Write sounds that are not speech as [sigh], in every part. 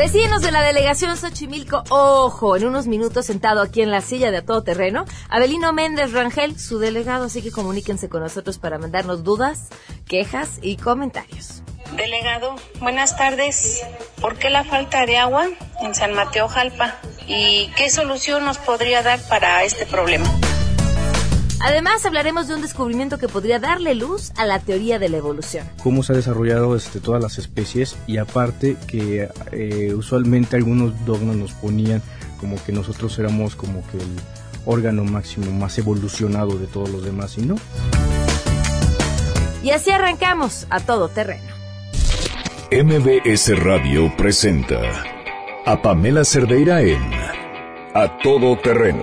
Vecinos de la delegación Xochimilco, ojo, en unos minutos sentado aquí en la silla de a todo terreno, Abelino Méndez Rangel, su delegado, así que comuníquense con nosotros para mandarnos dudas, quejas y comentarios. Delegado, buenas tardes. ¿Por qué la falta de agua en San Mateo Jalpa? ¿Y qué solución nos podría dar para este problema? Además, hablaremos de un descubrimiento que podría darle luz a la teoría de la evolución. Cómo se ha desarrollado este, todas las especies y aparte que eh, usualmente algunos dogmas nos ponían como que nosotros éramos como que el órgano máximo más evolucionado de todos los demás y no. Y así arrancamos a todo terreno. MBS Radio presenta a Pamela Cerdeira en A Todo Terreno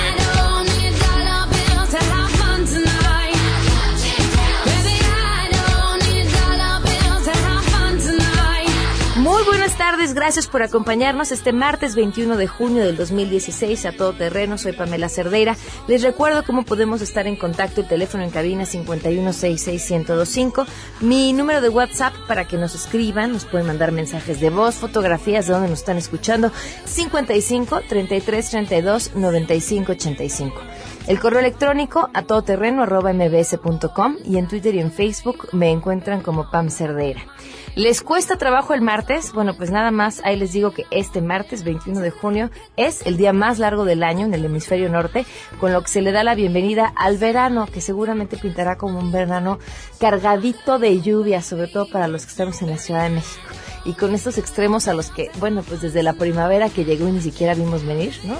Tardes, gracias por acompañarnos este martes 21 de junio del 2016 a todo terreno. Soy Pamela Cerdeira. Les recuerdo cómo podemos estar en contacto. El teléfono en cabina 5166125. Mi número de WhatsApp para que nos escriban. Nos pueden mandar mensajes de voz, fotografías de donde nos están escuchando. 55 33 32 95 85. El correo electrónico a todoterreno arroba mbs.com y en Twitter y en Facebook me encuentran como Pam Cerdeira. ¿Les cuesta trabajo el martes? Bueno, pues nada más, ahí les digo que este martes 21 de junio es el día más largo del año en el hemisferio norte, con lo que se le da la bienvenida al verano, que seguramente pintará como un verano cargadito de lluvia, sobre todo para los que estamos en la Ciudad de México y con estos extremos a los que, bueno, pues desde la primavera que llegó y ni siquiera vimos venir, ¿no?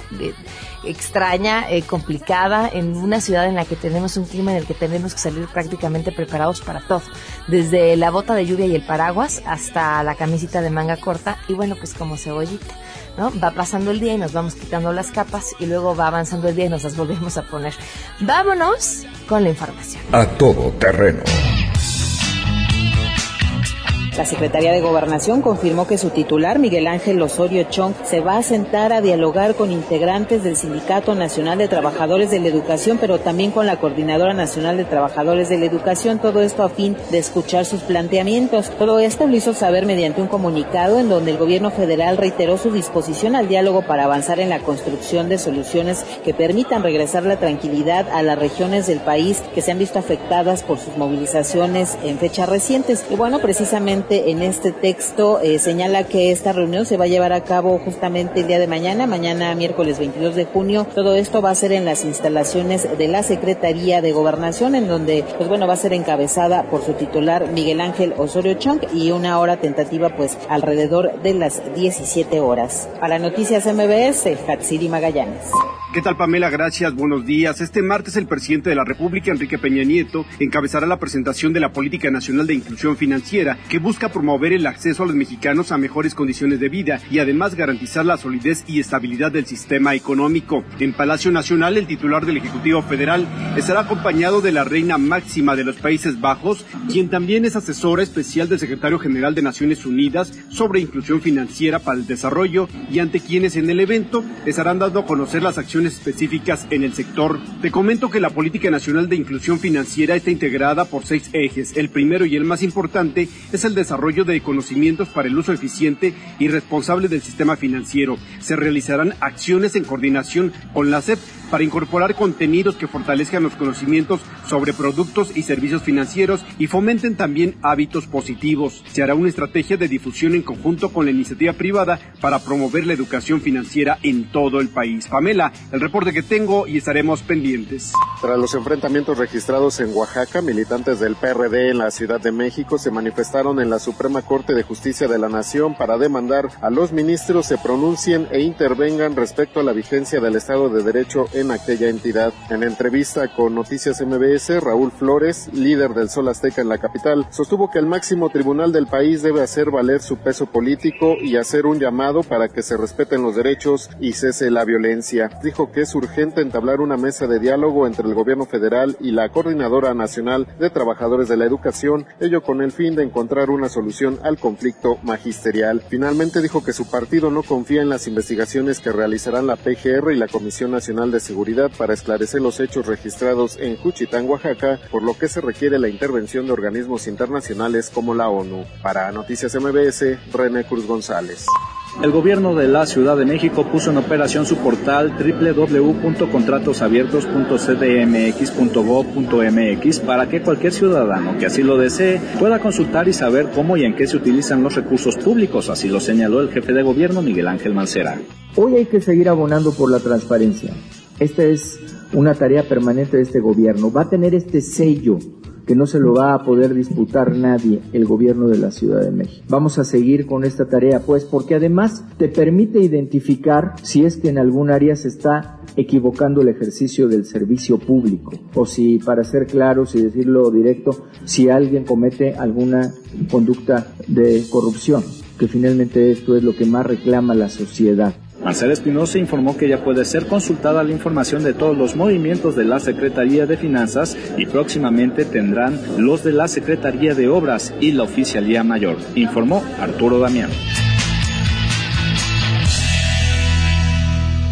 extraña, eh, complicada, en una ciudad en la que tenemos un clima en el que tenemos que salir prácticamente preparados para todo, desde la bota de lluvia y el paraguas hasta la camisita de manga corta y bueno, pues como cebollita. ¿No? Va pasando el día y nos vamos quitando las capas y luego va avanzando el día y nos las volvemos a poner. Vámonos con la información. A todo terreno. La Secretaría de Gobernación confirmó que su titular, Miguel Ángel Osorio Chong, se va a sentar a dialogar con integrantes del Sindicato Nacional de Trabajadores de la Educación, pero también con la Coordinadora Nacional de Trabajadores de la Educación, todo esto a fin de escuchar sus planteamientos. Todo esto lo hizo saber mediante un comunicado en donde el gobierno federal reiteró su disposición al diálogo para avanzar en la construcción de soluciones que permitan regresar la tranquilidad a las regiones del país que se han visto afectadas por sus movilizaciones en fechas recientes. Y bueno, precisamente en este texto eh, señala que esta reunión se va a llevar a cabo justamente el día de mañana, mañana miércoles 22 de junio. Todo esto va a ser en las instalaciones de la Secretaría de Gobernación, en donde, pues bueno, va a ser encabezada por su titular Miguel Ángel Osorio Chong y una hora tentativa, pues alrededor de las 17 horas. Para Noticias MBS, Hatsiri Magallanes. ¿Qué tal Pamela? Gracias, buenos días. Este martes el presidente de la República, Enrique Peña Nieto, encabezará la presentación de la Política Nacional de Inclusión Financiera, que busca promover el acceso a los mexicanos a mejores condiciones de vida y además garantizar la solidez y estabilidad del sistema económico. En Palacio Nacional, el titular del Ejecutivo Federal estará acompañado de la reina máxima de los Países Bajos, quien también es asesora especial del secretario general de Naciones Unidas sobre inclusión financiera para el desarrollo y ante quienes en el evento estarán dando a conocer las acciones específicas en el sector. Te comento que la Política Nacional de Inclusión Financiera está integrada por seis ejes. El primero y el más importante es el desarrollo de conocimientos para el uso eficiente y responsable del sistema financiero. Se realizarán acciones en coordinación con la SEP para incorporar contenidos que fortalezcan los conocimientos sobre productos y servicios financieros y fomenten también hábitos positivos. Se hará una estrategia de difusión en conjunto con la iniciativa privada para promover la educación financiera en todo el país. Pamela, el reporte que tengo y estaremos pendientes. Tras los enfrentamientos registrados en Oaxaca, militantes del PRD en la Ciudad de México se manifestaron en la Suprema Corte de Justicia de la Nación para demandar a los ministros se pronuncien e intervengan respecto a la vigencia del Estado de Derecho en aquella entidad. En entrevista con Noticias MBS, Raúl Flores, líder del Sol Azteca en la capital, sostuvo que el máximo tribunal del país debe hacer valer su peso político y hacer un llamado para que se respeten los derechos y cese la violencia. Dijo que es urgente entablar una mesa de diálogo entre el gobierno federal y la Coordinadora Nacional de Trabajadores de la Educación, ello con el fin de encontrar una solución al conflicto magisterial. Finalmente dijo que su partido no confía en las investigaciones que realizarán la PGR y la Comisión Nacional de seguridad para esclarecer los hechos registrados en Juchitán, Oaxaca, por lo que se requiere la intervención de organismos internacionales como la ONU. Para Noticias MBS, René Cruz González. El gobierno de la Ciudad de México puso en operación su portal www.contratosabiertos.cdmx.gov.mx para que cualquier ciudadano que así lo desee pueda consultar y saber cómo y en qué se utilizan los recursos públicos, así lo señaló el jefe de gobierno Miguel Ángel Mancera. Hoy hay que seguir abonando por la transparencia. Esta es una tarea permanente de este gobierno. Va a tener este sello que no se lo va a poder disputar nadie, el gobierno de la Ciudad de México. Vamos a seguir con esta tarea, pues, porque además te permite identificar si es que en algún área se está equivocando el ejercicio del servicio público, o si, para ser claros y decirlo directo, si alguien comete alguna conducta de corrupción, que finalmente esto es lo que más reclama la sociedad. Marcela Espinosa informó que ya puede ser consultada la información de todos los movimientos de la Secretaría de Finanzas y próximamente tendrán los de la Secretaría de Obras y la Oficialía Mayor, informó Arturo Damián.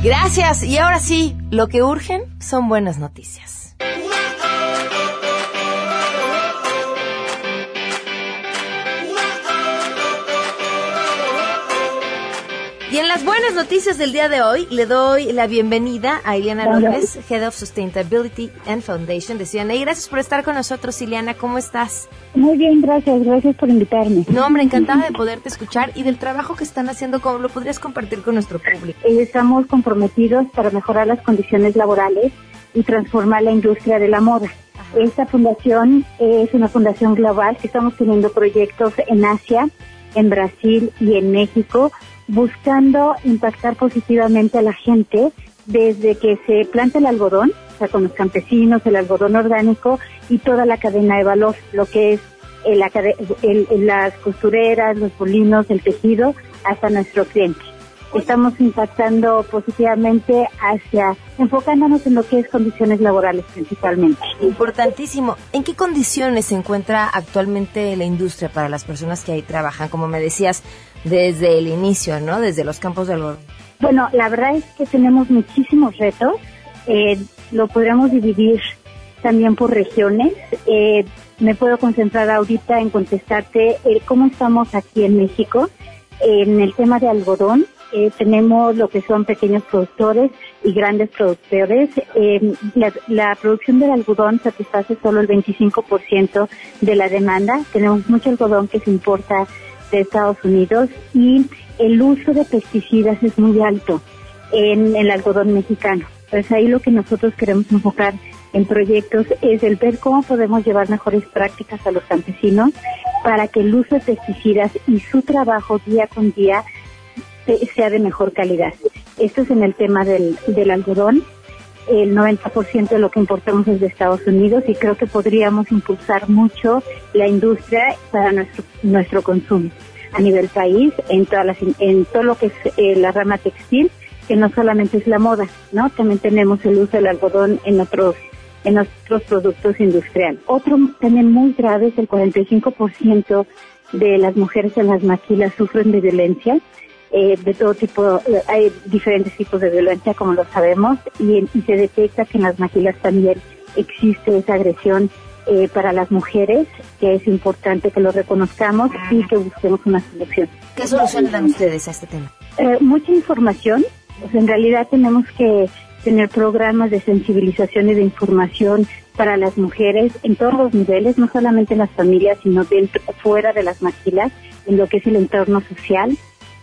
Gracias. Y ahora sí, lo que urgen son buenas noticias. Y en las buenas noticias del día de hoy, le doy la bienvenida a Ileana López, Head of Sustainability and Foundation de. Gracias por estar con nosotros, Ileana. ¿Cómo estás? Muy bien, gracias. Gracias por invitarme. No, hombre, encantada de poderte escuchar y del trabajo que están haciendo. ¿Cómo lo podrías compartir con nuestro público? Eh, estamos comprometidos para mejorar las condiciones laborales y transformar la industria de la moda. Esta fundación es una fundación global que estamos teniendo proyectos en Asia, en Brasil y en México buscando impactar positivamente a la gente desde que se planta el algodón, o sea, con los campesinos, el algodón orgánico y toda la cadena de valor, lo que es las costureras, los molinos, el tejido, hasta nuestro cliente. Estamos impactando positivamente hacia, enfocándonos en lo que es condiciones laborales principalmente. Importantísimo. ¿En qué condiciones se encuentra actualmente la industria para las personas que ahí trabajan? Como me decías, desde el inicio, ¿no? Desde los campos de algodón. Bueno, la verdad es que tenemos muchísimos retos. Eh, lo podríamos dividir también por regiones. Eh, me puedo concentrar ahorita en contestarte eh, cómo estamos aquí en México. en el tema de algodón, tenemos lo que son pequeños productores y grandes productores. La, la, producción del algodón satisface solo el 25% de la demanda. Tenemos mucho algodón que se importa de Estados Unidos y el uso de pesticidas es muy alto en el algodón mexicano. Pues ahí lo que nosotros queremos enfocar en proyectos es el ver cómo podemos llevar mejores prácticas a los campesinos para que el uso de pesticidas y su trabajo día con día sea de mejor calidad. Esto es en el tema del, del algodón. El 90% de lo que importamos es de Estados Unidos y creo que podríamos impulsar mucho la industria para nuestro, nuestro consumo a nivel país, en, todas las, en todo lo que es eh, la rama textil, que no solamente es la moda, ¿no? También tenemos el uso del algodón en otros en otros productos industriales. Otro también muy grave es el 45% de las mujeres en las maquilas sufren de violencia eh, de todo tipo, eh, hay diferentes tipos de violencia como lo sabemos y, se detecta que en las maquilas también existe esa agresión eh, para las mujeres, que es importante que lo reconozcamos y que busquemos una solución. ¿Qué solución dan ustedes a este tema? mucha información, pues en realidad tenemos que tener programas de sensibilización y de información para las mujeres en todos los niveles, no solamente en las familias, sino dentro, fuera de las maquilas, en lo que es el entorno social,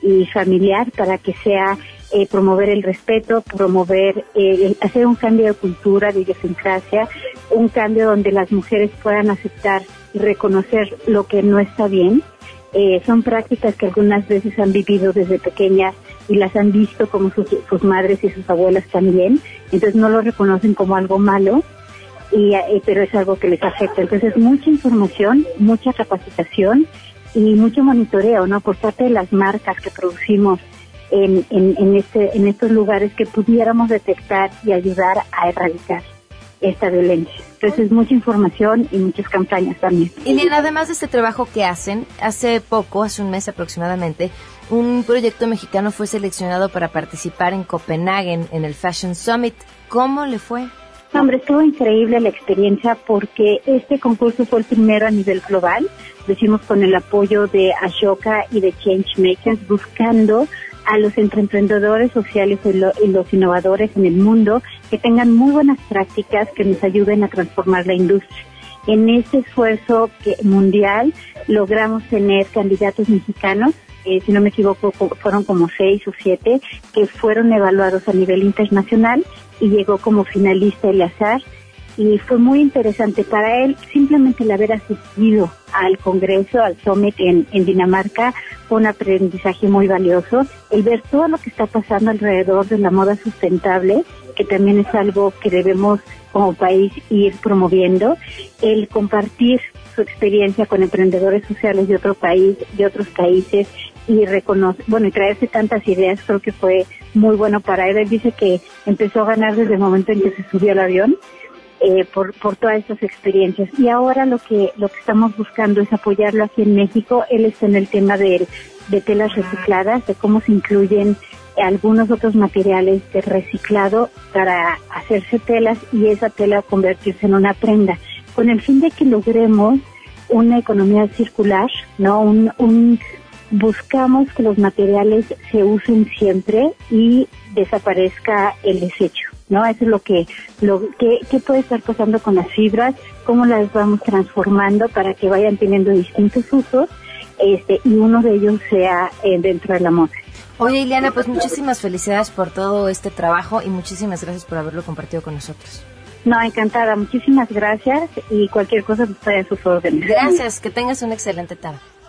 y familiar para que sea eh, promover el respeto, promover, eh, hacer un cambio de cultura, de idiosincrasia, un cambio donde las mujeres puedan aceptar y reconocer lo que no está bien. Eh, son prácticas que algunas veces han vivido desde pequeñas y las han visto como sus, madres y sus abuelas también, entonces no lo reconocen como algo malo, y, pero es algo que les afecta. Entonces mucha información, mucha capacitación y mucho monitoreo, ¿no? Por parte de las marcas que producimos en, en, en, este, en estos lugares que pudiéramos detectar y ayudar a erradicar. esta violencia. Entonces, mucha información y muchas campañas también. Y además de este trabajo que hacen, hace poco, hace un mes aproximadamente, un proyecto mexicano fue seleccionado para participar en Copenhague en el Fashion Summit. ¿Cómo le fue? Hombre, estuvo increíble la experiencia porque este concurso fue el primero a nivel global. Lo hicimos con el apoyo de Ashoka y de Changemakers, buscando a los emprendedores sociales y, los innovadores en el mundo que tengan muy buenas prácticas que nos ayuden a transformar la industria. En este esfuerzo mundial logramos tener candidatos mexicanos eh, si no me equivoco, fueron como seis o siete, que fueron evaluados a nivel internacional y llegó como finalista azar y fue muy interesante para él simplemente el haber asistido al Congreso, al Summit en, en, Dinamarca, fue un aprendizaje muy valioso, el ver todo lo que está pasando alrededor de la moda sustentable, que también es algo que debemos como país ir promoviendo, el compartir su experiencia con emprendedores sociales de otro país, de otros países y reconoce, bueno, y traerse tantas ideas creo que fue muy bueno para él. Dice que empezó a ganar desde el momento en que se subió al avión eh, por, por todas estas experiencias. Y ahora lo que, lo que estamos buscando es apoyarlo aquí en México. Él está en el tema de, de telas recicladas, de cómo se incluyen algunos otros materiales de reciclado para hacerse telas y esa tela convertirse en una prenda, con el fin de que logremos una economía circular, ¿no? Un, un, buscamos que los materiales se usen siempre y desaparezca el desecho, ¿no? Eso es lo que, lo que, puede estar pasando con las fibras, cómo las vamos transformando para que vayan teniendo distintos usos, este, y uno de ellos sea eh, dentro de la moda. Oye, Ileana, pues muchísimas felicidades por todo este trabajo y muchísimas gracias por haberlo compartido con nosotros. No, encantada. Muchísimas gracias y cualquier cosa estoy a sus órdenes. Gracias, que tengas una excelente tarde.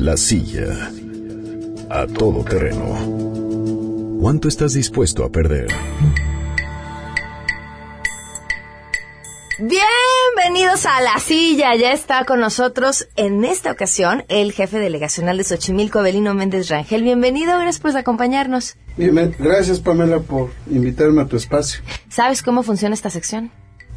La silla. A todo terreno. ¿Cuánto estás dispuesto a perder? Bienvenidos a La Silla. Ya está con nosotros en esta ocasión el jefe delegacional de Xochimilco, Abelino Méndez Rangel. Bienvenido, gracias por acompañarnos. Bien, gracias Pamela por invitarme a tu espacio. ¿Sabes cómo funciona esta sección?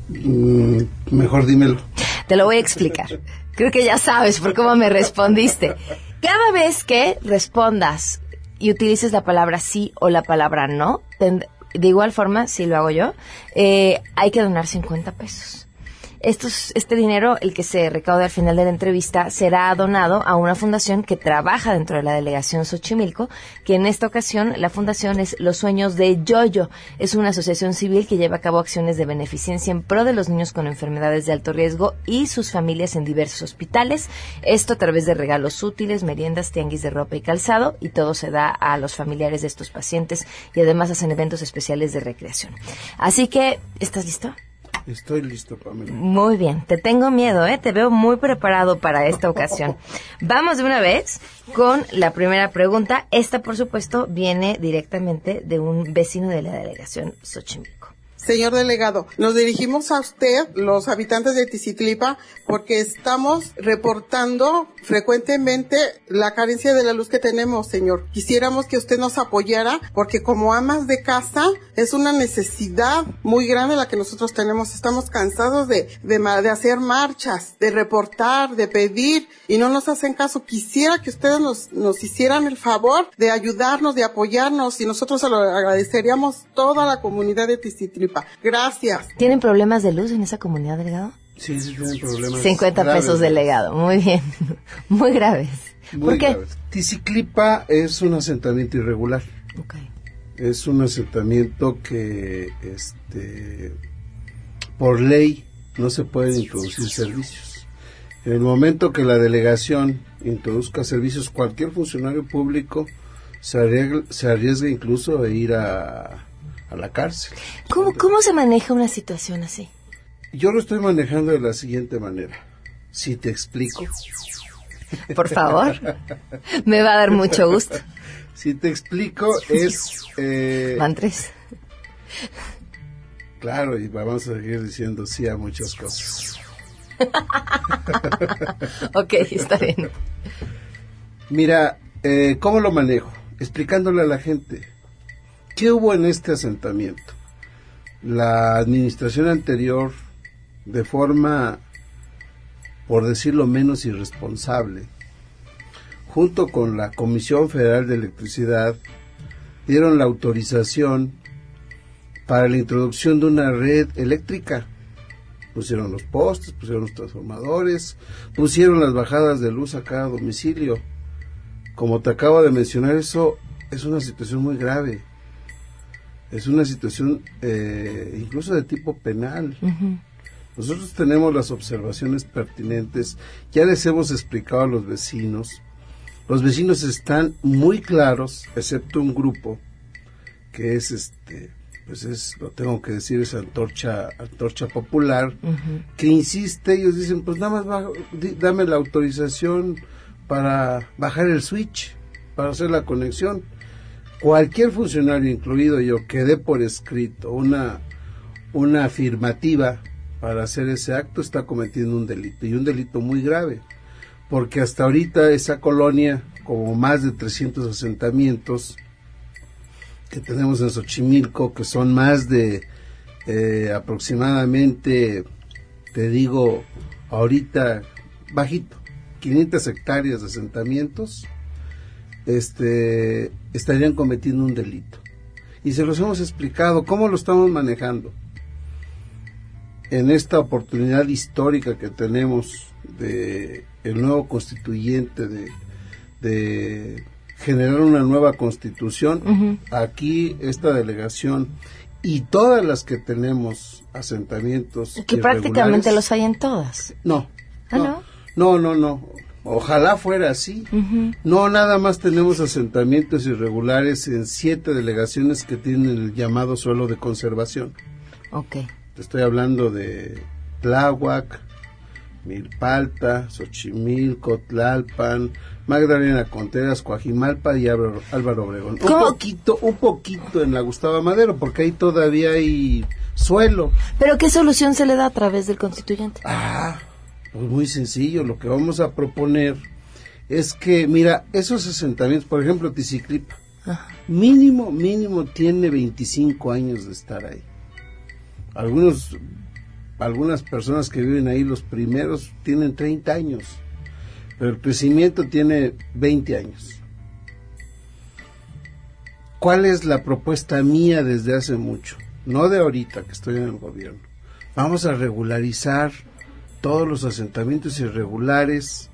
Mm, mejor dímelo. Te lo voy a explicar. Creo que ya sabes por cómo me respondiste. Cada vez que respondas y utilices la palabra sí o la palabra no, de igual forma, si lo hago yo, eh, hay que donar 50 pesos este dinero, el que se recaude al final de la entrevista, será donado a una fundación que trabaja dentro de la delegación Xochimilco, que en esta ocasión la fundación es Los Sueños de Yoyo. Es una asociación civil que lleva a cabo acciones de beneficencia en pro de los niños con enfermedades de alto riesgo y sus familias en diversos hospitales. Esto a través de regalos útiles, meriendas, tianguis de ropa y calzado, y todo se da a los familiares de estos pacientes y además hacen eventos especiales de recreación. Así que, ¿estás listo? Estoy listo, Pamela. Muy bien, te tengo miedo, ¿eh? Te veo muy preparado para esta ocasión. [laughs] Vamos de una vez con la primera pregunta. Esta, por supuesto, viene directamente de un vecino de la delegación Xochimilco. Señor delegado, nos dirigimos a usted, los habitantes de Tizitlipa, porque estamos reportando frecuentemente la carencia de la luz que tenemos, señor. Quisiéramos que usted nos apoyara, porque como amas de casa, es una necesidad muy grande la que nosotros tenemos. Estamos cansados de, de, de hacer marchas, de reportar, de pedir, y no nos hacen caso. Quisiera que ustedes nos, nos hicieran el favor de ayudarnos, de apoyarnos, y nosotros lo agradeceríamos toda la comunidad de Tizitlipa. Gracias. ¿Tienen problemas de luz en esa comunidad, delegado? Sí, sí tienen problemas. 50 pesos, delegado. Muy bien. [laughs] Muy graves. ¿Por qué? Graves. es un asentamiento irregular. Okay. Es un asentamiento que, este, por ley, no se pueden introducir servicios. En el momento que la delegación introduzca servicios, cualquier funcionario público se arriesga, se arriesga incluso a ir a, a la cárcel. ¿Cómo, ¿Cómo se maneja una situación así? Yo lo estoy manejando de la siguiente manera. Si te explico. [laughs] Por favor. Me va a dar mucho gusto. [laughs] Si te explico es... Eh, Van tres. Claro, y vamos a seguir diciendo sí a muchas cosas. [laughs] ok, está bien. Mira, eh, ¿cómo lo manejo? Explicándole a la gente. ¿Qué hubo en este asentamiento? La administración anterior, de forma, por decirlo menos irresponsable, junto con la Comisión Federal de Electricidad, dieron la autorización para la introducción de una red eléctrica. Pusieron los postes, pusieron los transformadores, pusieron las bajadas de luz a cada domicilio. Como te acabo de mencionar, eso es una situación muy grave. Es una situación eh, incluso de tipo penal. Nosotros tenemos las observaciones pertinentes, ya les hemos explicado a los vecinos. Los vecinos están muy claros, excepto un grupo que es este pues es, lo tengo que decir, es antorcha, antorcha popular, que insiste, ellos dicen, pues nada más dame la autorización para bajar el switch, para hacer la conexión. Cualquier funcionario, incluido yo, que dé por escrito una, una afirmativa para hacer ese acto, está cometiendo un delito, y un delito muy grave, porque hasta ahorita esa colonia, como más de 300 asentamientos, que tenemos en Xochimilco, que son más de eh, aproximadamente, te digo, ahorita bajito, 500 hectáreas de asentamientos, este, estarían cometiendo un delito. Y se los hemos explicado, ¿cómo lo estamos manejando? En esta oportunidad histórica que tenemos de el nuevo constituyente de, de generar una nueva constitución. Aquí esta delegación y todas las que tenemos asentamientos. Que prácticamente los hay en todas. No. ¿Ah, no? No, no, no. Ojalá fuera así. No, nada más tenemos asentamientos irregulares en siete delegaciones que tienen el llamado suelo de conservación. Ok. Te estoy hablando de Tláhuac, Milpalta, Xochimilco, Tlalpan, Magdalena Contreras, Coajimalpa y Álvaro, Obregón. Un poquito, un poquito en la Gustavo Madero, porque ahí todavía hay suelo. ¿Pero qué solución se le da a través del constituyente? Ah, pues muy sencillo. Lo que vamos a proponer es que, mira, esos asentamientos, por ejemplo, Ticiclipa, mínimo, mínimo tiene 25 años de estar ahí. Algunos, algunas personas que viven ahí, los primeros, tienen 30 años pero el crecimiento tiene 20 años. ¿Cuál es la propuesta mía desde hace mucho? No de ahorita que estoy en el gobierno. Vamos a regularizar todos los asentamientos irregulares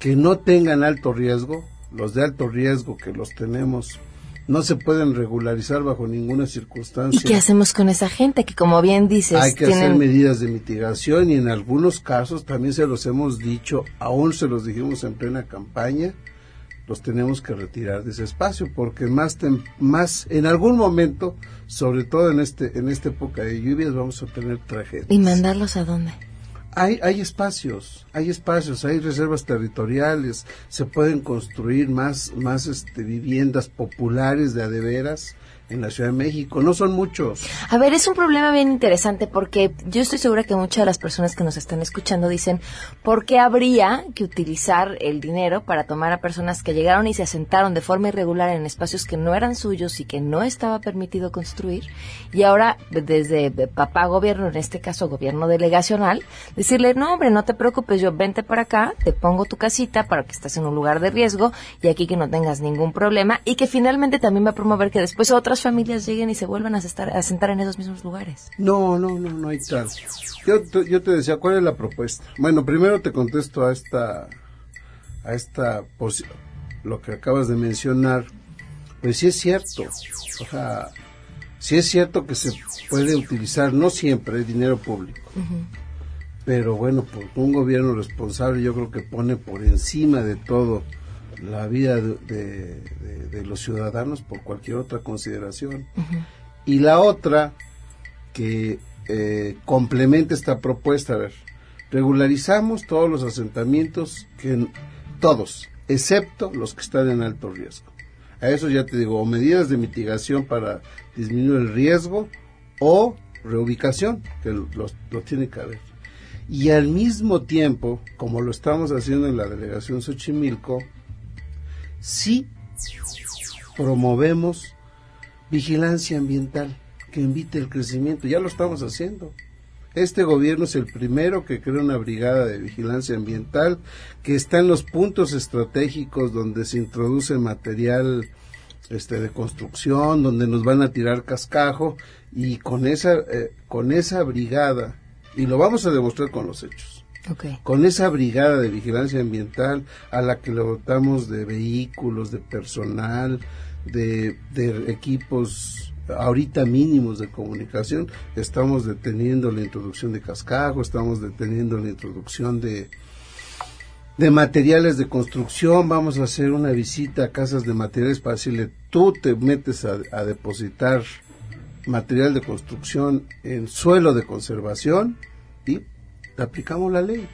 que no tengan alto riesgo, los de alto riesgo que los tenemos no se pueden regularizar bajo ninguna circunstancia. ¿Y qué hacemos con esa gente que, como bien dices, hay que hacer medidas de mitigación y en algunos casos también se los hemos dicho, aún se los dijimos en plena campaña, los tenemos que retirar de ese espacio porque más más en algún momento, sobre todo en este en esta época de lluvias, vamos a tener tragedias. ¿Y mandarlos a dónde? Hay, hay espacios, hay espacios, hay reservas territoriales, se pueden construir más, más este, viviendas populares de adeveras en la Ciudad de México. No son muchos. A ver, es un problema bien interesante porque yo estoy segura que muchas de las personas que nos están escuchando dicen, ¿por qué habría que utilizar el dinero para tomar a personas que llegaron y se asentaron de forma irregular en espacios que no eran suyos y que no estaba permitido construir? Y ahora, desde papá gobierno, en este caso gobierno delegacional, decirle, no, hombre, no te preocupes, yo vente para acá, te pongo tu casita para que estés en un lugar de riesgo y aquí que no tengas ningún problema y que finalmente también va a promover que después otras familias lleguen y se vuelvan a, estar, a sentar en esos mismos lugares. No, no, no, no hay tal. Yo, yo te decía, ¿cuál es la propuesta? Bueno, primero te contesto a esta, a esta, lo que acabas de mencionar. Pues sí es cierto, o sea, sí es cierto que se puede utilizar, no siempre, el dinero público. Pero bueno, por un gobierno responsable yo creo que pone por encima de todo la vida de, los ciudadanos por cualquier otra consideración. Y la otra, que eh, complementa esta propuesta. A ver, regularizamos todos los asentamientos, que todos, excepto los que están en alto riesgo. A eso ya te digo, o medidas de mitigación para disminuir el riesgo o reubicación, que lo tiene que haber. Y al mismo tiempo, como lo estamos haciendo en la delegación Xochimilco, sí promovemos vigilancia ambiental que invite el crecimiento. Ya lo estamos haciendo. Este gobierno es el primero que crea una brigada de vigilancia ambiental que está en los puntos estratégicos donde se introduce material este de construcción, donde nos van a tirar cascajo y con esa eh, con esa brigada y lo vamos a demostrar con los hechos. Con esa brigada de vigilancia ambiental a la que le dotamos de vehículos, de personal, de, equipos ahorita mínimos de comunicación, estamos deteniendo la introducción de cascajo, estamos deteniendo la introducción de, de materiales de construcción, vamos a hacer una visita a casas de materiales para decirle, tú te metes a, a depositar material de construcción en suelo de conservación y aplicamos la ley.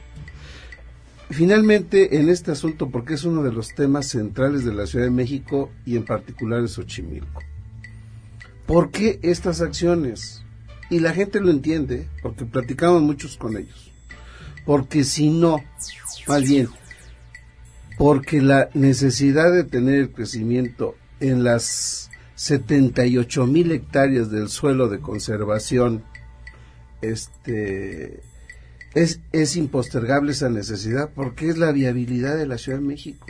Finalmente, en este asunto, porque es uno de los temas centrales de la Ciudad de México y en particular de Xochimilco. ¿Por qué estas acciones? Y la gente lo entiende, porque platicamos muchos con ellos. Porque si no, más bien, porque la necesidad de tener el crecimiento en las 78 mil hectáreas del suelo de conservación, este, es, es impostergable esa necesidad porque es la viabilidad de la Ciudad de México.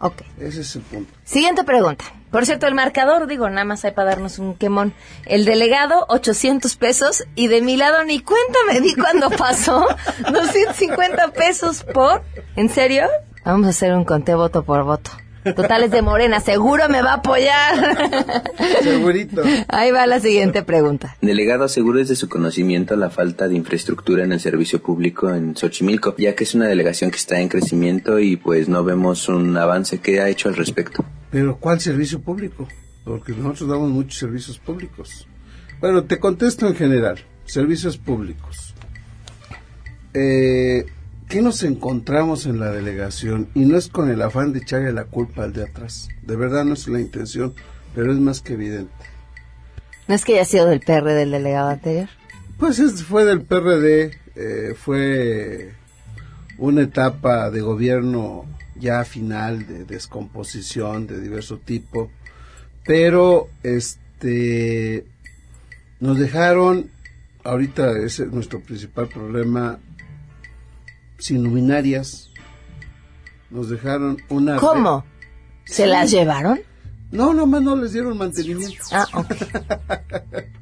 Ok. Ese es el punto. Siguiente pregunta. Por cierto, el marcador, digo, nada más hay para darnos un quemón. El delegado, 800 pesos. Y de mi lado, ni cuenta me di cuando [laughs] pasó. 250 pesos por... ¿En serio? Vamos a hacer un conteo voto por voto. Totales de Morena, seguro me va a apoyar. Segurito. Ahí va la siguiente pregunta. Delegado, aseguro de su conocimiento la falta de infraestructura en el servicio público en Xochimilco, ya que es una delegación que está en crecimiento y pues no vemos un avance. ¿Qué ha hecho al respecto? Pero ¿cuál servicio público? Porque nosotros damos muchos servicios públicos. Bueno, te contesto en general. Servicios públicos. Eh, ¿Qué nos encontramos en la delegación? Y no es con el afán de echarle la culpa al de atrás. De verdad no es la intención, pero es más que evidente. ¿No es que haya sido del PRD del delegado anterior? Pues fue del PRD, eh, fue una etapa de gobierno ya final de descomposición de diverso tipo, pero este nos dejaron, ahorita ese es nuestro principal problema, sin luminarias. Nos dejaron una... ¿Cómo? ¿Se las llevaron? No, nomás no les dieron mantenimiento. Ah, ok. [laughs]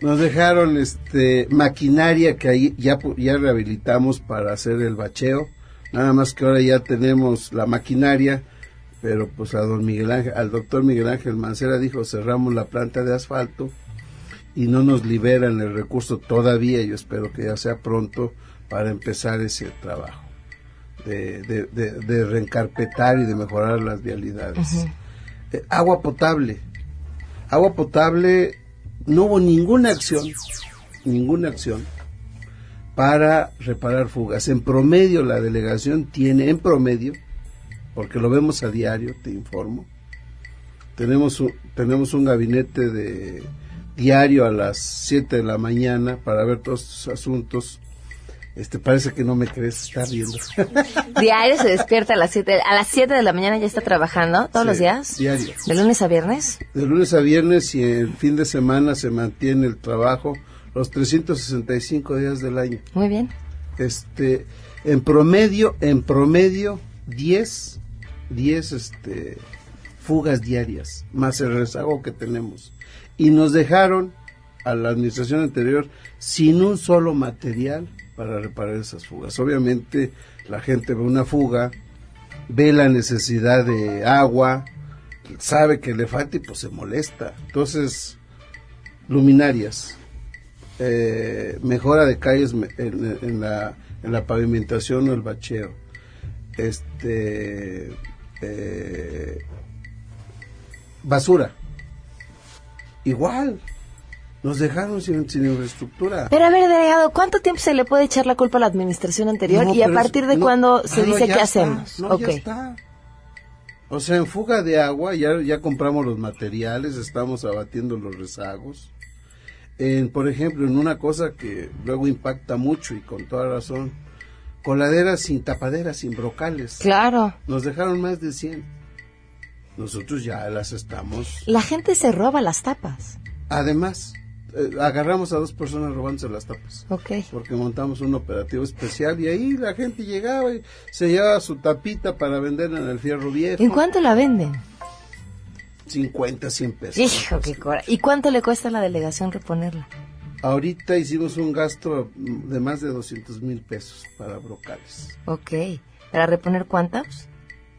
Nos dejaron este maquinaria que ahí ya, ya rehabilitamos para hacer el bacheo. Nada más que ahora ya tenemos la maquinaria, pero pues a don Miguel Ángel, al doctor Miguel Ángel Mancera dijo cerramos la planta de asfalto y no nos liberan el recurso todavía, yo espero que ya sea pronto para empezar ese trabajo de, de, reencarpetar y de mejorar las vialidades. Eh, agua potable. Agua potable, no hubo ninguna acción, ninguna acción para reparar fugas. En promedio la delegación tiene, en promedio, porque lo vemos a diario, te informo, tenemos un, tenemos un gabinete de diario a las 7 de la mañana para ver todos estos asuntos este, parece que no me crees, está viendo. [laughs] Diario se despierta a las 7, a las 7 de la mañana ya está trabajando, todos los días. Diario. ¿De lunes a viernes? De lunes a viernes y el fin de semana se mantiene el trabajo los 365 días del año. Muy bien. Este, en promedio, en promedio, 10, 10, este, fugas diarias, más el rezago que tenemos. Y nos dejaron a la administración anterior sin un solo material para reparar esas fugas. Obviamente la gente ve una fuga, ve la necesidad de agua, sabe que le falta y pues se molesta. Entonces, luminarias, eh, mejora de calles en, la, en la pavimentación o el bacheo, este, eh, basura, igual, Nos dejaron sin, infraestructura. Pero a ver, delegado, ¿cuánto tiempo se le puede echar la culpa a la administración anterior y a partir de cuándo se dice qué hacemos? No, ya está. O sea, en fuga de agua ya, ya compramos los materiales, estamos abatiendo los rezagos. En, por ejemplo, en una cosa que luego impacta mucho y con toda razón, coladeras sin tapaderas, sin brocales. Claro. Nos dejaron más de 100. Nosotros ya las estamos. La gente se roba las tapas. Además, eh, agarramos a dos personas robándose las tapas. Ok. Porque montamos un operativo especial y ahí la gente llegaba y se llevaba su tapita para vender en el fierro viejo. ¿En cuánto la venden? 50, 100 pesos. Hijo, qué cora. ¿Y cuánto le cuesta a la delegación reponerla? Ahorita hicimos un gasto de más de 200 mil pesos para brocales. Ok. ¿Para reponer cuántas?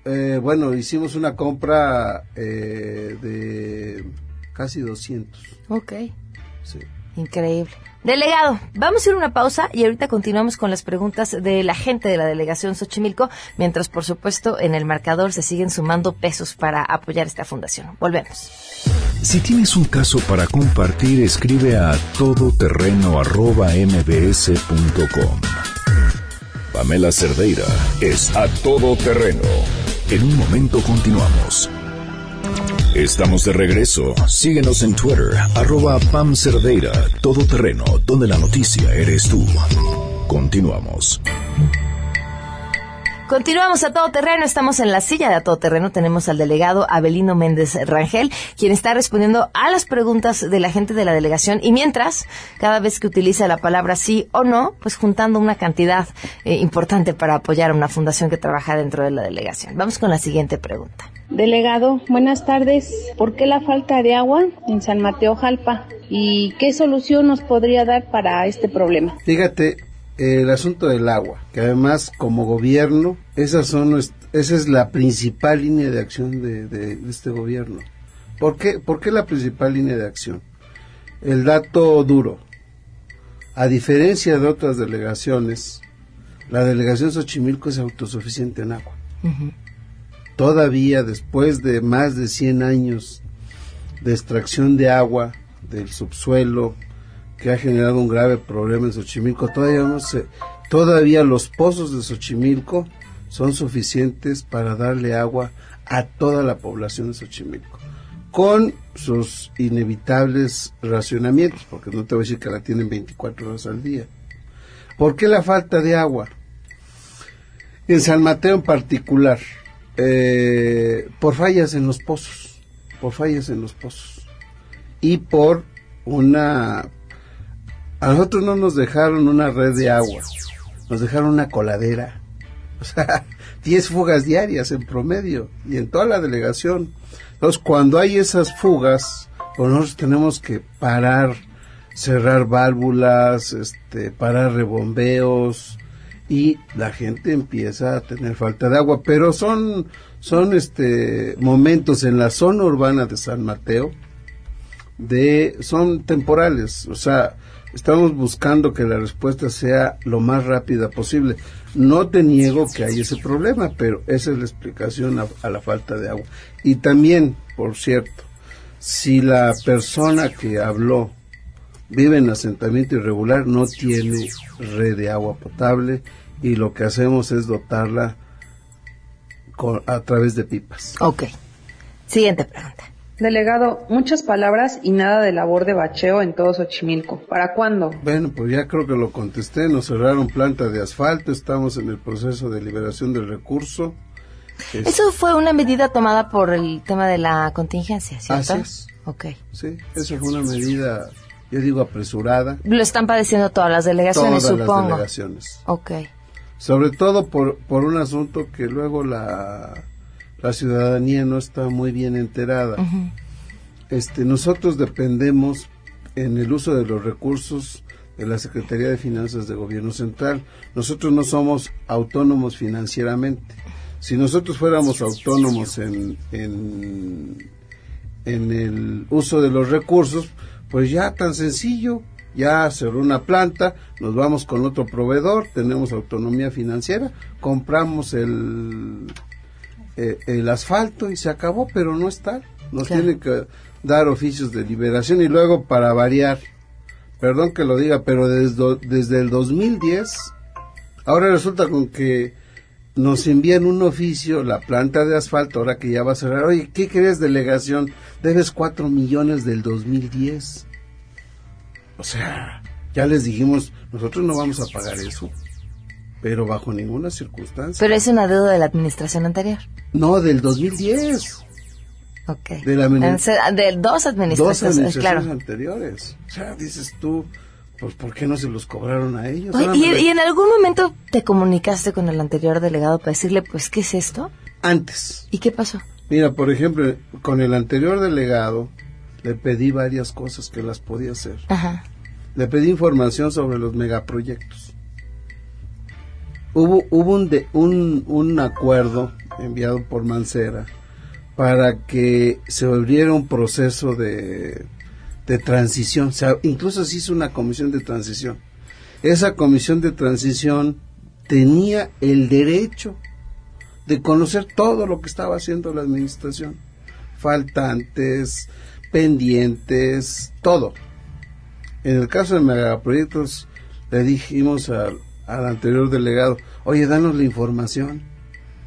Eh, bueno, hicimos una compra eh, de casi 200. Ok. Sí. Increíble. Delegado, vamos a ir a una pausa y ahorita continuamos con las preguntas de la gente de la delegación Xochimilco, mientras por supuesto en el marcador se siguen sumando pesos para apoyar esta fundación. Volvemos. Si tienes un caso para compartir, escribe a todoterreno.mbs.com. Pamela Cerdeira es a todoterreno. En un momento continuamos. Estamos de regreso. Síguenos en Twitter, arroba Pam Cerdeira, todoterreno, donde la noticia eres tú. Continuamos. Continuamos a todo terreno, estamos en la silla de a todo terreno, tenemos al delegado Abelino Méndez Rangel, quien está respondiendo a las preguntas de la gente de la delegación y mientras, cada vez que utiliza la palabra sí o no, pues juntando una cantidad eh, importante para apoyar a una fundación que trabaja dentro de la delegación. Vamos con la siguiente pregunta. Delegado, buenas tardes. ¿Por qué la falta de agua en San Mateo Jalpa? ¿Y qué solución nos podría dar para este problema? Fíjate, el asunto del agua, que además como gobierno, esas son, esa es la principal línea de acción de, este gobierno. ¿Por qué, ¿Por qué la principal línea de acción? El dato duro. A diferencia de otras delegaciones, la delegación Xochimilco es autosuficiente en agua todavía después de más de 100 años de extracción de agua del subsuelo que ha generado un grave problema en Xochimilco, todavía, no todavía los pozos de Xochimilco son suficientes para darle agua a toda la población de Xochimilco, con sus inevitables racionamientos, porque no te voy a decir que la tienen 24 horas al día. ¿Por qué la falta de agua? En San Mateo en particular, eh, por fallas en los pozos, por fallas en los pozos y por una... A nosotros no nos dejaron una red de agua, nos dejaron una coladera. [laughs] O sea, 10 fugas diarias en promedio y en toda la delegación. Entonces, cuando hay esas fugas, pues nosotros tenemos que parar, cerrar válvulas, este, parar rebombeos, y la gente empieza a tener falta de agua, pero son son este momentos en la zona urbana de San Mateo de son temporales, o sea, estamos buscando que la respuesta sea lo más rápida posible. No te niego que hay ese problema, pero esa es la explicación a la falta de agua. Y también, por cierto, si la persona que habló vive en asentamiento irregular, no tiene red de agua potable y lo que hacemos es dotarla a través de pipas. Ok. Siguiente pregunta. Delegado, muchas palabras y nada de labor de bacheo en todo Xochimilco. ¿Para cuándo? Bueno, pues ya creo que lo contesté. Nos cerraron planta de asfalto. Estamos en el proceso de liberación del recurso. Eso fue una medida tomada por el tema de la contingencia, ¿cierto? Así es. Ok. Sí, esa fue una medida yo digo apresurada. Lo están padeciendo todas las delegaciones, todas supongo. las delegaciones. Ok. Sobre todo por, por un asunto que luego la, la ciudadanía no está muy bien enterada. este, nosotros dependemos en el uso de los recursos de la Secretaría de Finanzas de Gobierno Central. Nosotros no somos autónomos financieramente. Si nosotros fuéramos autónomos en, en, en el uso de los recursos, pues ya tan sencillo, ya cerró una planta, nos vamos con otro proveedor, tenemos autonomía financiera, compramos el, eh, el asfalto y se acabó, pero no está. Nos tiene que dar oficios de liberación y luego para variar perdón que lo diga, pero desde, desde el 2010, ahora resulta con que nos envían un oficio, la planta de asfalto, ahora que ya va a cerrar. Oye, ¿qué crees, delegación? Debes cuatro millones del 2010. O sea, ya les dijimos, nosotros no vamos a pagar eso, pero bajo ninguna circunstancia. Pero es una deuda de la administración anterior. No, del 2010. Ok. De, la de dos administraciones, dos administraciones anteriores. O sea, dices tú, pues ¿por qué no se los cobraron a ellos? ¿y, ¿y, en algún momento te comunicaste con el anterior delegado para decirle, pues, ¿qué es esto? Antes. ¿Y qué pasó? Mira, por ejemplo, con el anterior delegado le pedí varias cosas que las podía hacer. Ajá. Le pedí información sobre los megaproyectos. Hubo, hubo un, de, un, un acuerdo enviado por Mancera para que se abriera un proceso de de transición. O sea, incluso se hizo una comisión de transición. Esa comisión de transición tenía el derecho de conocer todo lo que estaba haciendo la administración. Faltantes, pendientes, todo. En el caso de megaproyectos, le dijimos al, al anterior delegado, oye, danos la información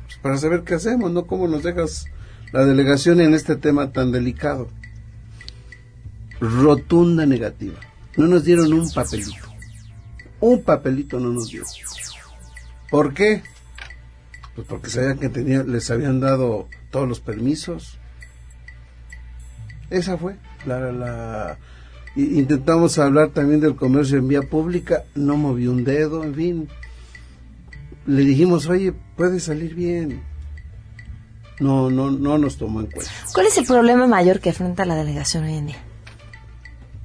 pues, para saber qué hacemos, ¿no? ¿Cómo nos dejas la delegación en este tema tan delicado? Rotunda negativa. No nos dieron un papelito. Un papelito no nos dio. ¿Por qué? Pues porque sabían que tenía, les habían dado todos los permisos. Esa fue la, la intentamos hablar también del comercio en vía pública, no movió un dedo, en fin. Le dijimos, oye, puede salir bien. No, no, no nos tomó en cuenta. ¿Cuál es el problema mayor que afronta la delegación hoy en día?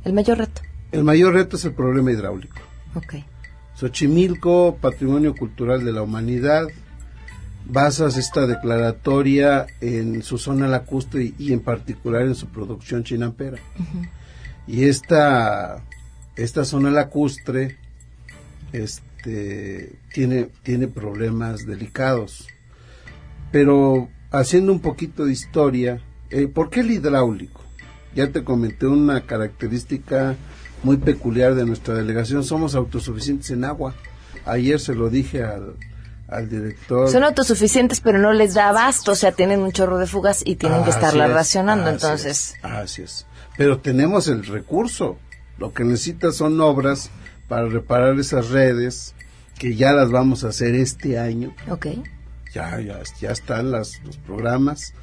El mayor reto. El mayor reto es el problema hidráulico. Ok. Xochimilco, Patrimonio Cultural de la Humanidad, basas esta declaratoria en su zona lacustre y, en particular en su producción chinampera. Y esta, esta zona lacustre este, tiene, tiene problemas delicados. Pero haciendo un poquito de historia, eh, ¿por qué el hidráulico? Ya te comenté una característica muy peculiar de nuestra delegación, somos autosuficientes en agua. Ayer se lo dije al, al director. Son autosuficientes, pero no les da abasto, o sea, tienen un chorro de fugas y tienen que estarla racionando, entonces. así es. Pero tenemos el recurso. Lo que necesitas son obras para reparar esas redes, que ya las vamos a hacer este año. Ok. Ya, ya, ya están las, los programas.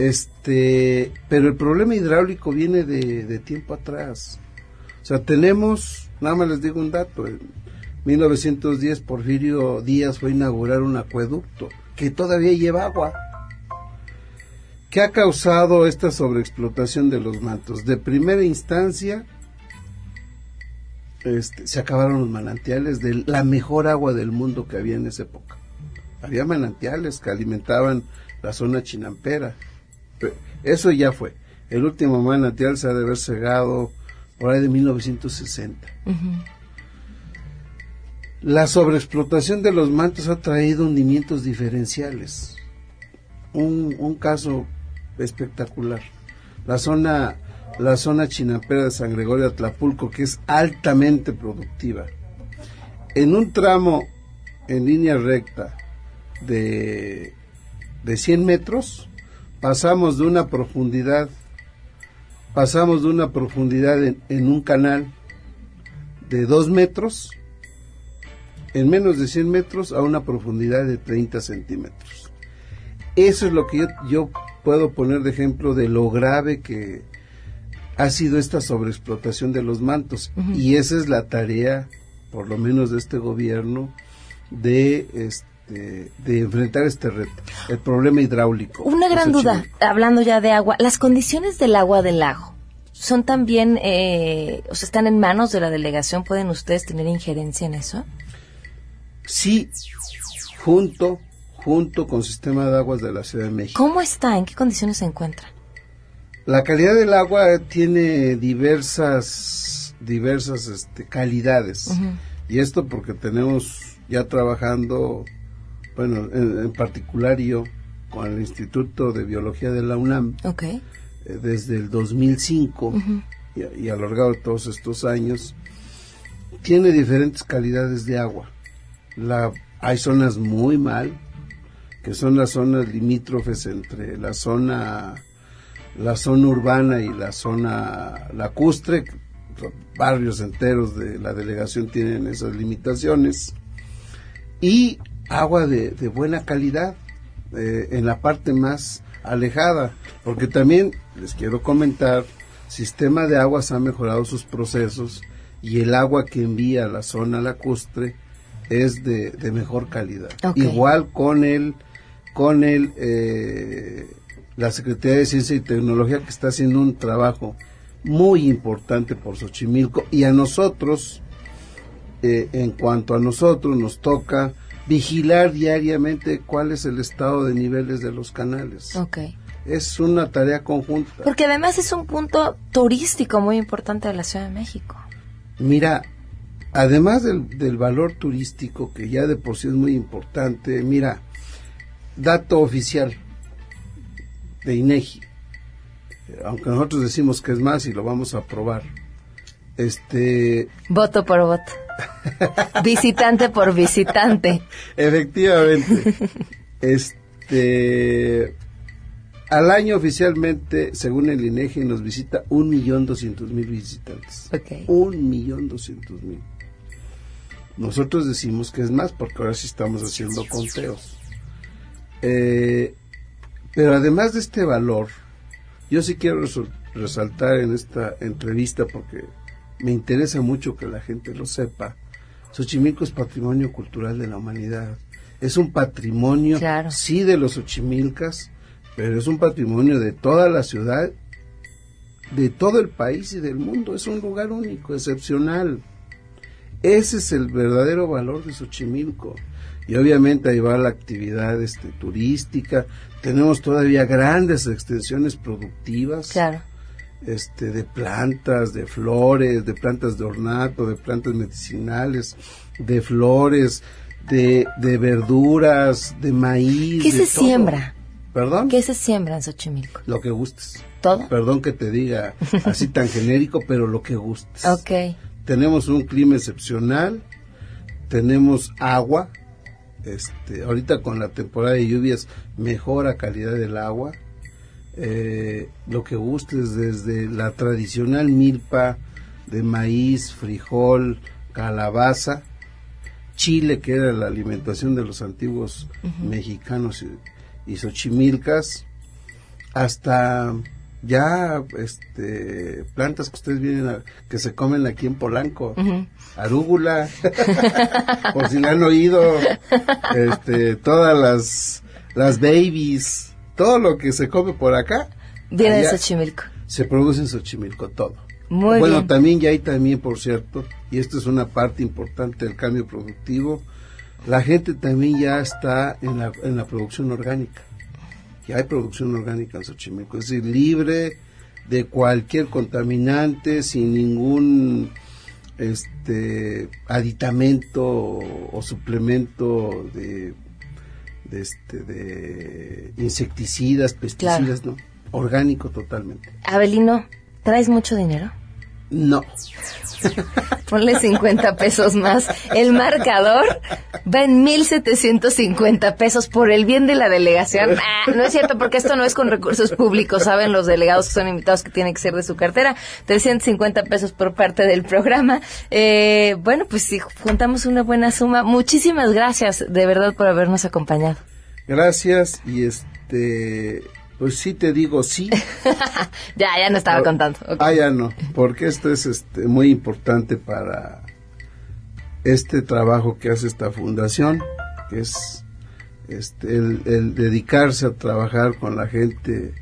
Este, pero el problema hidráulico viene de, tiempo atrás. O sea, tenemos, nada más les digo un dato, en 1910 Porfirio Díaz fue a inaugurar un acueducto que todavía lleva agua. ¿Qué ha causado esta sobreexplotación de los mantos? De primera instancia, este, se acabaron los manantiales de la mejor agua del mundo que había en esa época. Había manantiales que alimentaban la zona chinampera. Eso ya fue. El último manantial se ha de haber cegado por ahí de 1960. La sobreexplotación de los mantos ha traído hundimientos diferenciales. Un, un caso espectacular. La zona, la zona chinapera de San Gregorio Atlapulco, que es altamente productiva. En un tramo en línea recta de, de 100 metros, pasamos de una profundidad, pasamos de una profundidad en, un canal de 2 metros, en menos de 100 metros, a una profundidad de 30 centímetros. Eso es lo que yo, puedo poner de ejemplo de lo grave que ha sido esta sobreexplotación de los mantos. Y esa es la tarea, por lo menos de este gobierno, de este, de, enfrentar este reto, el problema hidráulico. Una gran duda, hablando ya de agua, las condiciones del agua del lago son también, eh, o sea, están en manos de la delegación, ¿pueden ustedes tener injerencia en eso? Sí, junto, junto con Sistema de Aguas de la Ciudad de México. ¿Cómo está? ¿En qué condiciones se encuentra? La calidad del agua tiene diversas, diversas este, calidades. Y esto porque tenemos ya trabajando bueno, en, particular yo, con el Instituto de Biología de la UNAM, eh, desde el 2005 y, a lo largo de todos estos años, tiene diferentes calidades de agua. La, hay zonas muy mal, que son las zonas limítrofes entre la zona la zona urbana y la zona lacustre, barrios enteros de la delegación tienen esas limitaciones, y agua de, buena calidad eh, en la parte más alejada, porque también les quiero comentar, Sistema de Aguas ha mejorado sus procesos y el agua que envía a la zona lacustre es de, mejor calidad. Igual con el con el eh, la Secretaría de Ciencia y Tecnología que está haciendo un trabajo muy importante por Xochimilco y a nosotros, eh, en cuanto a nosotros, nos toca vigilar diariamente cuál es el estado de niveles de los canales. Okay. Es una tarea conjunta. Porque además es un punto turístico muy importante de la Ciudad de México. Mira, además del, del valor turístico, que ya de por sí es muy importante, mira, dato oficial, de INEGI, aunque nosotros decimos que es más y lo vamos a probar. Este voto por voto. [laughs] visitante por visitante. Efectivamente. Este al año oficialmente, según el INEGI, nos visita un millón doscientos mil visitantes. Un millón doscientos mil. Nosotros decimos que es más porque ahora sí estamos haciendo conteos. Eh, pero además de este valor, yo sí quiero resaltar en esta entrevista porque me interesa mucho que la gente lo sepa. Xochimilco es patrimonio cultural de la humanidad. Es un patrimonio, sí, de los Xochimilcas, pero es un patrimonio de toda la ciudad, de todo el país y del mundo. Es un lugar único, excepcional. Ese es el verdadero valor de Xochimilco. Y obviamente ahí va la actividad este, turística, tenemos todavía grandes extensiones productivas. Este, de plantas, de flores, de plantas de ornato, de plantas medicinales, de flores, de, de verduras, de maíz. ¿Qué se siembra? ¿Perdón? ¿Qué se siembra en Xochimilco? Lo que gustes. ¿Todo? Perdón que te diga [laughs] así tan genérico, pero lo que gustes. Ok. Tenemos un clima excepcional, tenemos agua, este, ahorita con la temporada de lluvias mejora calidad del agua. Eh, lo que gustes desde la tradicional milpa de maíz, frijol, calabaza, chile que era la alimentación de los antiguos mexicanos y, y xochimilcas, hasta ya este plantas que ustedes vienen que se comen aquí en Polanco. Arúgula [laughs] por si la han oído este todas las las babies todo lo que se come por acá viene de Xochimilco. se produce en Xochimilco todo. Muy bueno también ya hay también por cierto y esto es una parte importante del cambio productivo la gente también ya está en la, en la producción orgánica. Hay producción orgánica en Xochimilco, es decir, libre de cualquier contaminante, sin ningún este aditamento o, suplemento de, este de insecticidas, pesticidas, no, orgánico totalmente. Abelino, ¿traes mucho dinero? No. [laughs] Ponle 50 pesos más. El marcador va en 1.750 pesos por el bien de la delegación. [laughs] Ah, no es cierto, porque esto no es con recursos públicos, saben los delegados que son invitados que tienen que ser de su cartera. 350 pesos por parte del programa. Eh, bueno, pues si juntamos una buena suma, muchísimas gracias de verdad por habernos acompañado. Gracias y este pues sí te digo sí. [laughs] ya, ya no estaba contando. Ah, ya no, porque esto es este, muy importante para este trabajo que hace esta fundación, que es este, el, dedicarse a trabajar con la gente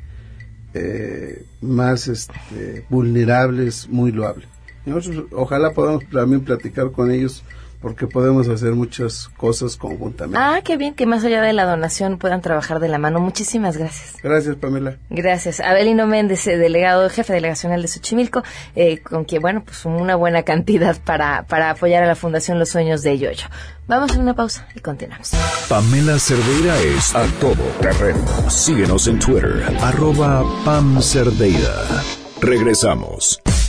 eh, más este, vulnerable es muy loable. ojalá podamos también platicar con ellos porque podemos hacer muchas cosas conjuntamente. Ah, qué bien que más allá de la donación puedan trabajar de la mano. Muchísimas gracias. Gracias, Pamela. Gracias. Abelino Méndez, eh, delegado, jefe delegacional de Xochimilco, eh, con quien, bueno, pues una buena cantidad para, para apoyar a la Fundación Los Sueños de Yoyo. Vamos a una pausa y continuamos. Pamela Cerdeira es a todo terreno. Síguenos en Twitter, arroba Pam Cerdeira. Regresamos.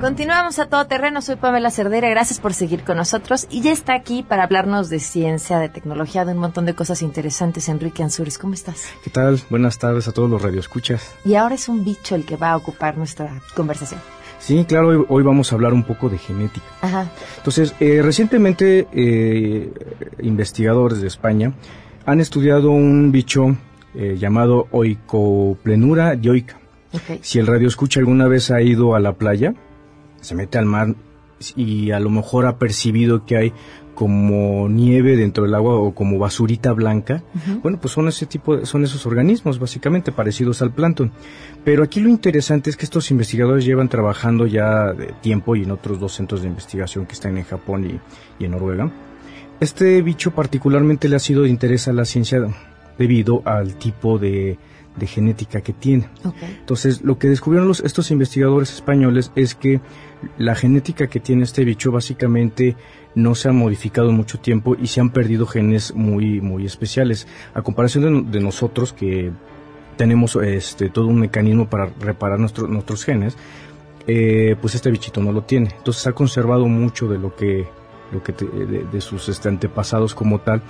Continuamos a todo terreno, soy Pamela Cerdera, gracias por seguir con nosotros y ya está aquí para hablarnos de ciencia, de tecnología, de un montón de cosas interesantes, Enrique Ansures, ¿cómo estás? ¿Qué tal? Buenas tardes a todos los radioescuchas. Y ahora es un bicho el que va a ocupar nuestra conversación. Sí, claro, hoy, vamos a hablar un poco de genética. Ajá. Entonces, eh, recientemente eh, investigadores de España han estudiado un bicho eh, llamado Oicoplenura dioica. Okay. Si el radio escucha alguna vez ha ido a la playa, se mete al mar y a lo mejor ha percibido que hay como nieve dentro del agua o como basurita blanca, bueno, pues son ese tipo, son esos organismos básicamente parecidos al plancton. Pero aquí lo interesante es que estos investigadores llevan trabajando ya de tiempo y en otros dos centros de investigación que están en Japón y, en Noruega. Este bicho particularmente le ha sido de interés a la ciencia debido al tipo de, genética que tiene. Entonces, lo que descubrieron los, estos investigadores españoles es que la genética que tiene este bicho básicamente no se ha modificado en mucho tiempo y se han perdido genes muy, muy especiales. A comparación de, nosotros que tenemos este, todo un mecanismo para reparar nuestros genes, eh, pues este bichito no lo tiene. Entonces ha conservado mucho de lo que, lo que de, sus este, antepasados como tal.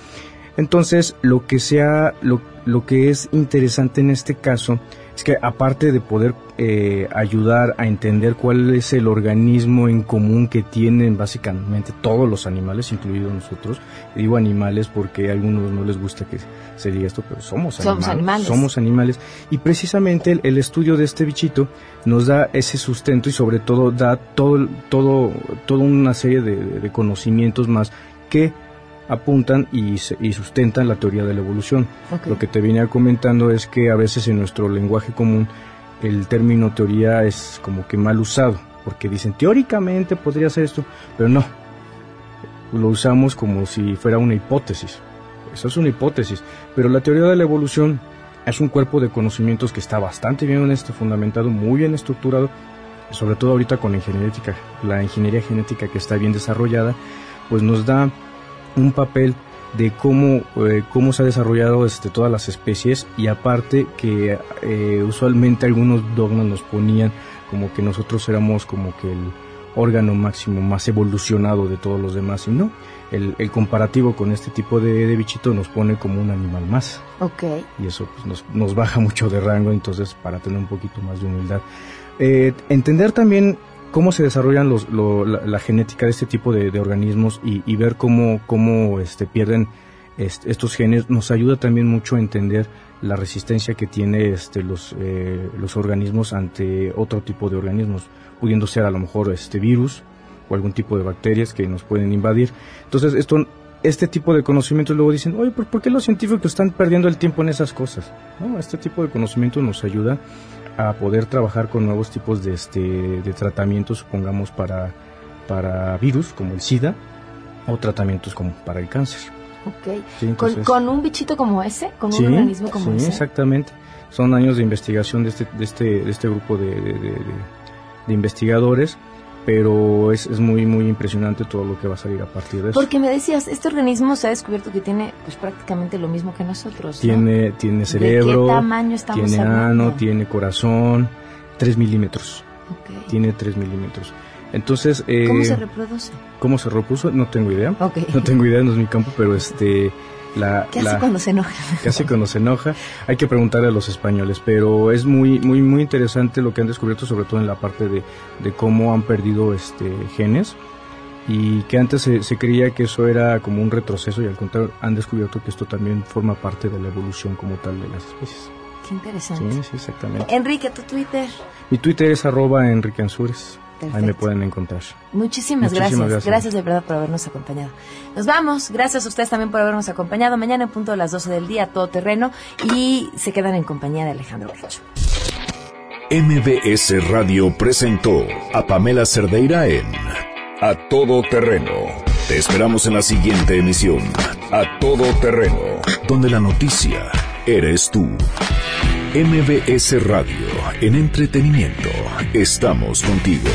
Entonces lo que sea, lo, lo que es interesante en este caso es que aparte de poder eh, ayudar a entender cuál es el organismo en común que tienen básicamente todos los animales, incluidos nosotros, digo animales porque a algunos no les gusta que se diga esto, pero somos, animales, somos animales. Y precisamente el, estudio de este bichito nos da ese sustento y sobre todo da todo, todo, toda una serie de conocimientos más que apuntan y, sustentan la teoría de la evolución. Lo que te venía comentando es que a veces en nuestro lenguaje común el término teoría es como que mal usado, porque dicen teóricamente podría ser esto, pero no. Lo usamos como si fuera una hipótesis. Eso es una hipótesis, pero la teoría de la evolución es un cuerpo de conocimientos que está bastante bien este, fundamentado, muy bien estructurado, sobre todo ahorita con la ingeniería, la ingeniería genética que está bien desarrollada, pues nos da un papel de cómo, eh, cómo se ha desarrollado este, todas las especies y aparte que eh, usualmente algunos dogmas nos ponían como que nosotros éramos como que el órgano máximo más evolucionado de todos los demás y no, el, el comparativo con este tipo de, bichito nos pone como un animal más. Ok. Y eso pues, nos, nos baja [laughs] mucho de rango, entonces para tener un poquito más de humildad. Eh, entender también cómo se desarrollan los, la, genética de este tipo de, organismos y, ver cómo, cómo este, pierden estos genes nos ayuda también mucho a entender la resistencia que tiene este, los, eh, los organismos ante otro tipo de organismos, pudiendo ser a lo mejor este virus o algún tipo de bacterias que nos pueden invadir. Entonces, esto este tipo de conocimientos luego dicen, oye, ¿por qué los científicos están perdiendo el tiempo en esas cosas? ¿No? Este tipo de conocimiento nos ayuda a poder trabajar con nuevos tipos de, este, de tratamientos, supongamos, para, para virus como el SIDA o tratamientos como para el cáncer. Ok. ¿Con, un bichito como ese? ¿Con un organismo como ese? Sí, exactamente. Son años de investigación de este, de este, de este grupo de, de investigadores pero es, es, muy muy impresionante todo lo que va a salir a partir de eso. Porque me decías, este organismo se ha descubierto que tiene pues prácticamente lo mismo que nosotros. Tiene, tiene cerebro, ¿De qué tamaño estamos tiene ano, tiene corazón, 3 milímetros. Tiene 3 milímetros. Entonces, eh, ¿cómo se reproduce? ¿Cómo se reproduce? No tengo idea. Okay. No tengo idea, no es mi campo, pero este ¿Qué hace cuando se enoja? ¿Qué hace cuando se enoja? Hay que preguntarle a los españoles, pero es muy, muy, muy interesante lo que han descubierto, sobre todo en la parte de, cómo han perdido este genes y que antes se, creía que eso era como un retroceso y al contrario han descubierto que esto también forma parte de la evolución como tal de las especies. Qué interesante. Sí, sí, exactamente. Enrique, tu Twitter. Mi Twitter es arroba Enrique Ansures. Ahí me pueden encontrar. Muchísimas, gracias. gracias. de verdad por habernos acompañado. Nos vamos. Gracias a ustedes también por habernos acompañado. Mañana en punto a las 12 del día, todo terreno. Y se quedan en compañía de Alejandro Cacho. MBS Radio presentó a Pamela Cerdeira en A Todo Terreno. Te esperamos en la siguiente emisión. A Todo Terreno, donde la noticia eres tú. MBS Radio, en entretenimiento, estamos contigo.